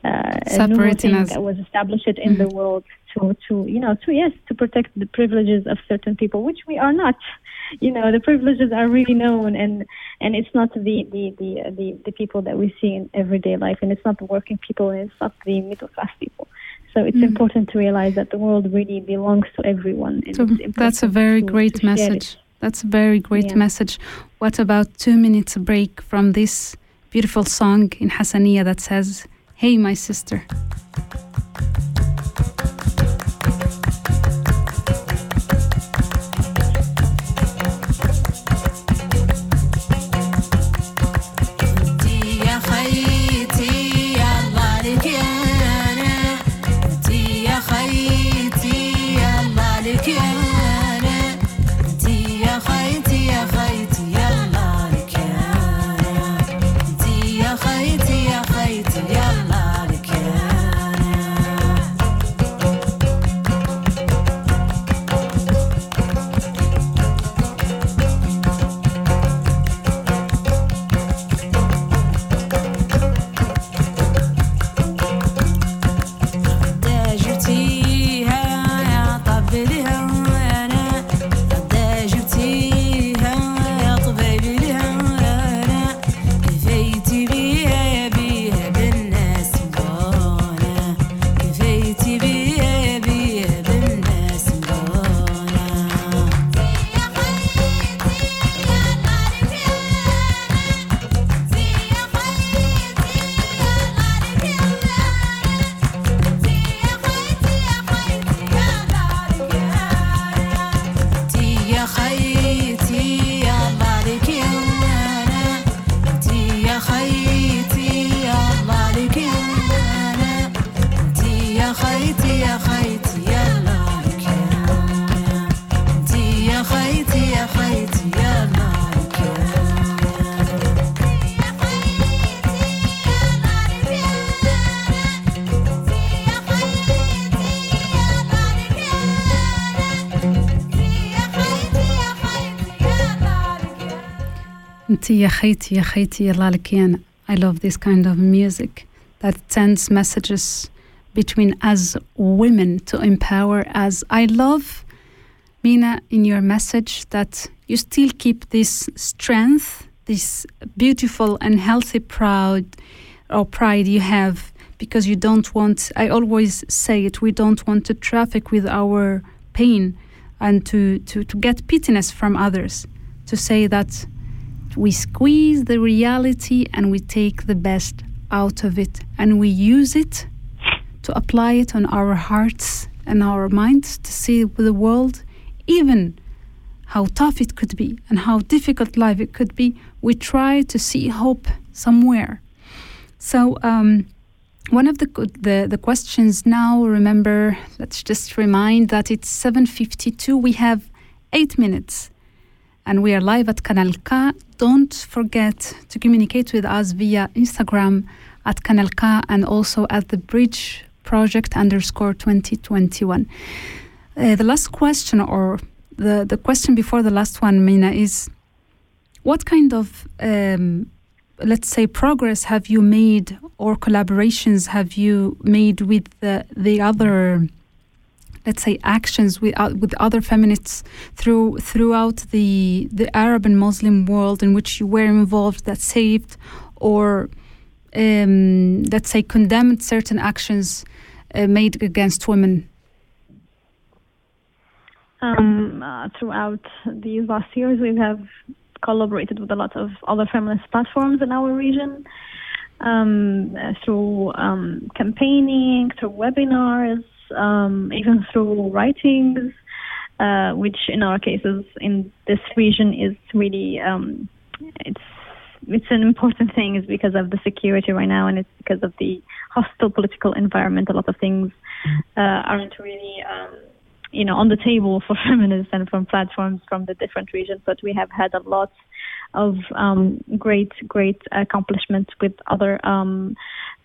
Speaker 8: uh, a
Speaker 7: Separating
Speaker 8: thing
Speaker 7: us.
Speaker 8: that was established in the world to to you know to yes to protect the privileges of certain people which we are not. You know the privileges are really known and and it's not the the the uh, the, the people that we see in everyday life. And it's not the working people and it's not the middle class people so it's
Speaker 7: Mm.
Speaker 8: important to realize that the world really belongs to everyone and
Speaker 7: So that's a very
Speaker 8: to-
Speaker 7: great
Speaker 8: to
Speaker 7: message. That's a very great
Speaker 8: Yeah.
Speaker 7: message. What about two minutes break from this beautiful song in Hassaniya that says, Hey, my sister? خيتي يا خيتي يا خيتي يلا لك أنا I love this kind of music that sends messages between us women to empower us. I love, Mina, in your message that you still keep this strength, this beautiful and healthy proud or pride you have because you don't want, I always say it, we don't want to traffic with our pain and to, to, to get pitiness from others. To say that we squeeze the reality and we take the best out of it and we use it to apply it on our hearts and our minds to see the world, even how tough it could be and how difficult life it could be. We try to see hope somewhere. So, um, one of the, the the questions now. Remember, let's just remind that it's seven fifty-two. We have eight minutes, and we are live at Kanal K. Don't forget to communicate with us via Instagram at Kanal K and also at the Bridge project underscore 2021. Uh, the last question, or the, the question before the last one, Mina, is what kind of, um, let's say, progress have you made or collaborations have you made with the, the other? Let's say actions with uh, with other feminists through throughout the the Arab and Muslim world in which you were involved that saved or um, let's say condemned certain actions uh, made against women?
Speaker 8: Um, uh, throughout these last years, we have collaborated with a lot of other feminist platforms in our region um, through um, campaigning, through webinars, um, even through writings, uh, which in our cases in this region is really um, it's it's an important thing is because of the security right now and it's because of the hostile political environment. A lot of things uh, aren't really um, you know on the table for feminists and from platforms from the different regions but we have had a lot of um, great great accomplishments with other um,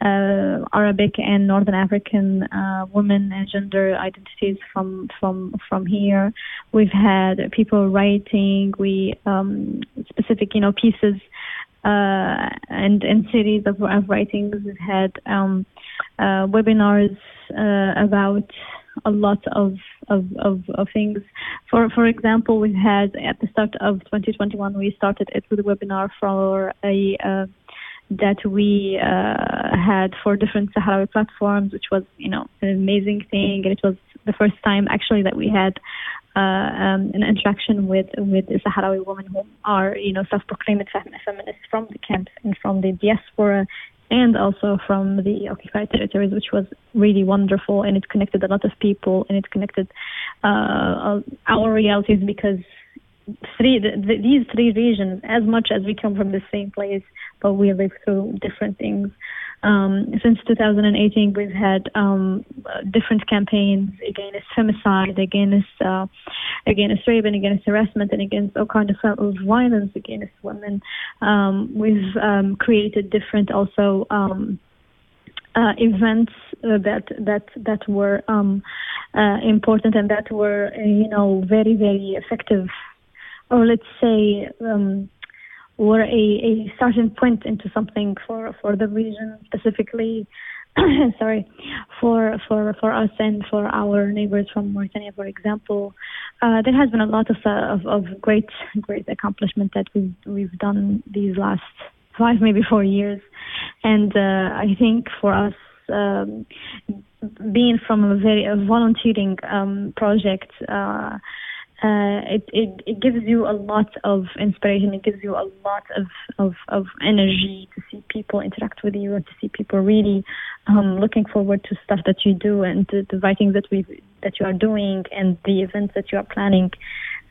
Speaker 8: uh, Arabic and Northern African uh, women and gender identities from from from here. We've had people writing, we um, specific you know pieces uh, and and series of, of writings. We've had um, uh, webinars uh, about a lot of, of, of, of, things. For for example, we had at the start of 2021, we started it with a webinar for a uh, that we uh, had for different Sahrawi platforms, which was you know an amazing thing, and it was the first time actually that we had uh, um, an interaction with with Sahrawi women who are you know self-proclaimed feminists from the camps and from the diaspora and also from the occupied territories, which was really wonderful. And it connected a lot of people and it connected uh, our realities because three the, the, these three regions, as much as we come from the same place, but we live through different things. Um, since 2018, we've had um, different campaigns against femicide, against uh, against rape, and against harassment, and against all kinds of, of violence against women. Um, we've um, created different also. Um, uh, events uh, that that that were um, uh, important and that were you know very very effective, or let's say were a, a starting point into something for, for the region specifically. sorry, for for for us and for our neighbors from Mauritania, for example, uh, there has been a lot of, uh, of, of great great accomplishment that we've we've done these last five maybe four years, and uh, I think for us. Um, being from a very a volunteering um, project, uh, uh, it, it, it gives you a lot of inspiration. It gives you a lot of, of, of energy to see people interact with you and to see people really um, looking forward to stuff that you do and to the writings that we that you are doing and the events that you are planning.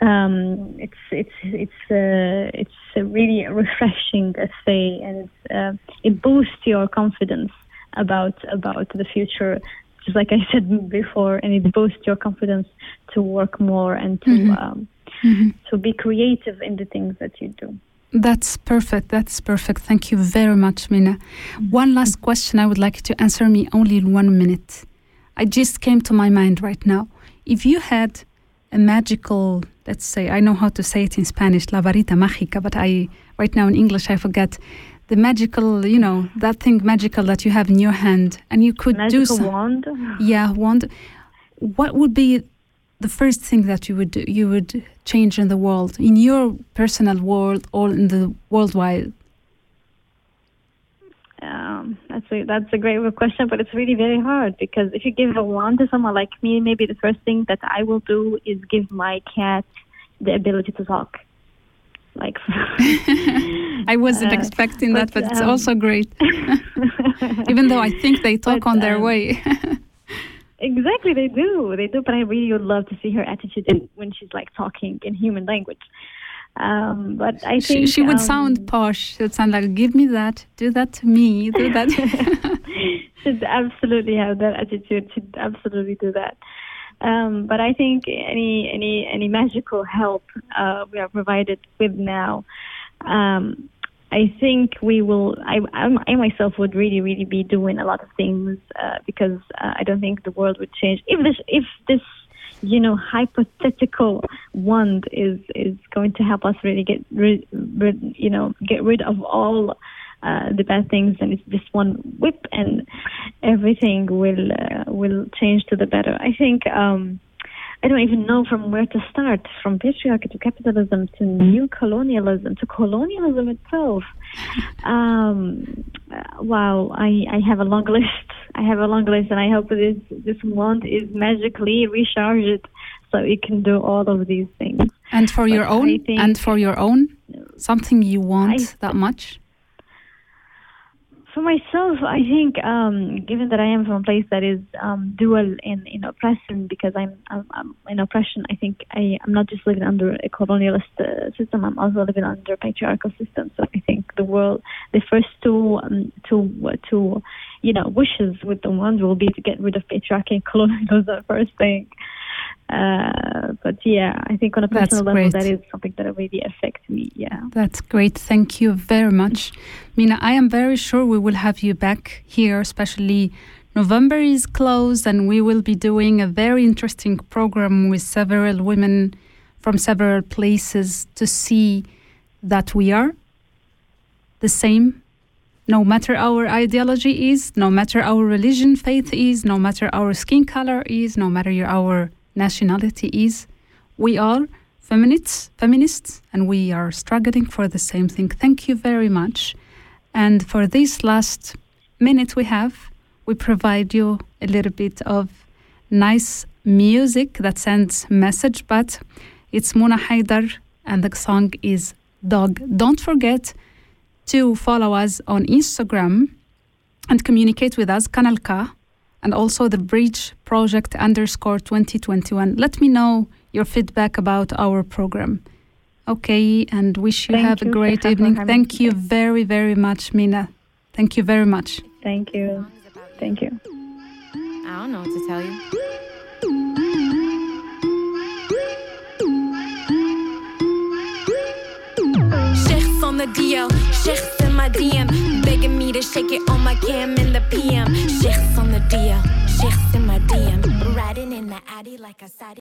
Speaker 8: Um, it's it's it's uh, it's really refreshing, I say, and uh, it boosts your confidence about about the future just like I said before, and it boosts your confidence to work more and to mm-hmm. Um, mm-hmm. to be creative in the things that you do.
Speaker 7: That's perfect. That's perfect. Thank you very much, Mina. Mm-hmm. One last question I would like you to answer me only in one minute. I just came to my mind right now. If you had a magical, let's say, I know how to say it in Spanish, la varita mágica, but I right now in English I forget the magical, you know, that thing magical that you have in your hand, and you could
Speaker 8: Magical
Speaker 7: do some,
Speaker 8: wand.
Speaker 7: yeah, wand. What would be the first thing that you would do, you would change in the world, in your personal world or in the worldwide?
Speaker 8: Um, that's a, that's a great question, but it's really very hard because if you give a wand to someone like me, maybe the first thing that I will do is give my cat the ability to talk. Like,
Speaker 7: I wasn't
Speaker 8: Uh,
Speaker 7: expecting that,
Speaker 8: but,
Speaker 7: it's
Speaker 8: um,
Speaker 7: also great. Even though I think they talk
Speaker 8: But,
Speaker 7: on their
Speaker 8: um,
Speaker 7: way.
Speaker 8: exactly, they do, they do. But I really would love to see her attitude in, when she's like talking in human language. Um, but I
Speaker 7: she,
Speaker 8: think
Speaker 7: she would
Speaker 8: um,
Speaker 7: sound posh. She would sound like, "Give me that, do that to me, do that."
Speaker 8: should absolutely have that attitude. Should absolutely do that. Um, but I think any any any magical help uh, we are provided with now. Um, I think we will. I, I myself would really, really be doing a lot of things uh, because uh, I don't think the world would change if this if this you know hypothetical wand is is going to help us really get rid, rid you know get rid of all uh, the bad things and it's just one whip and everything will uh, will change to the better. I think um, I don't even know from where to start from patriarchy to capitalism to new colonialism to colonialism itself. Um, wow, I, I have a long list. I have a long list, and I hope this this wand is magically recharged so it can do all of these things.
Speaker 7: and for your
Speaker 8: But I
Speaker 7: own, and for your own, something you want
Speaker 8: I-
Speaker 7: that much.
Speaker 8: For myself, I think, um, given that I am from a place that is um, dual in, in oppression, because I'm, I'm, I'm in oppression, I think I, I'm not just living under a colonialist uh, system. I'm also living under a patriarchal system. So I think the world, the first two, um, two, two, you know, wishes with the ones will be to get rid of patriarchy and colonialism first thing. Uh, but yeah, I think on a
Speaker 7: That's
Speaker 8: personal level, that is something that really affects me. Yeah.
Speaker 7: That's great. Thank you very much. Mina, I am very sure we will have you back here, especially November is close and we will be doing a very interesting program with several women from several places to see that we are the same no matter our ideology is, no matter our religion, faith is, no matter our skin color is, no matter your, our nationality is, we are feminists, feminists, and we are struggling for the same thing. Thank you very much. And for this last minute we have, we provide you a little bit of nice music that sends message, but it's Mona Haydar and the song is Dog. Don't forget to follow us on Instagram and communicate with us, Kanal K, and also the Bridge Project underscore 2021. Let me know your feedback about our program. Okay, and wish you
Speaker 8: Thank
Speaker 7: have a great evening.
Speaker 8: having
Speaker 7: Thank
Speaker 8: me.
Speaker 7: you very, very much, Mina. Thank you very much.
Speaker 8: Thank you. Thank you.
Speaker 9: I don't know what to tell you.
Speaker 10: The DL, checks in my DM, begging me to shake it on my cam in the PM. Checks on the DL, checks in my DM, riding in the Addy like I said.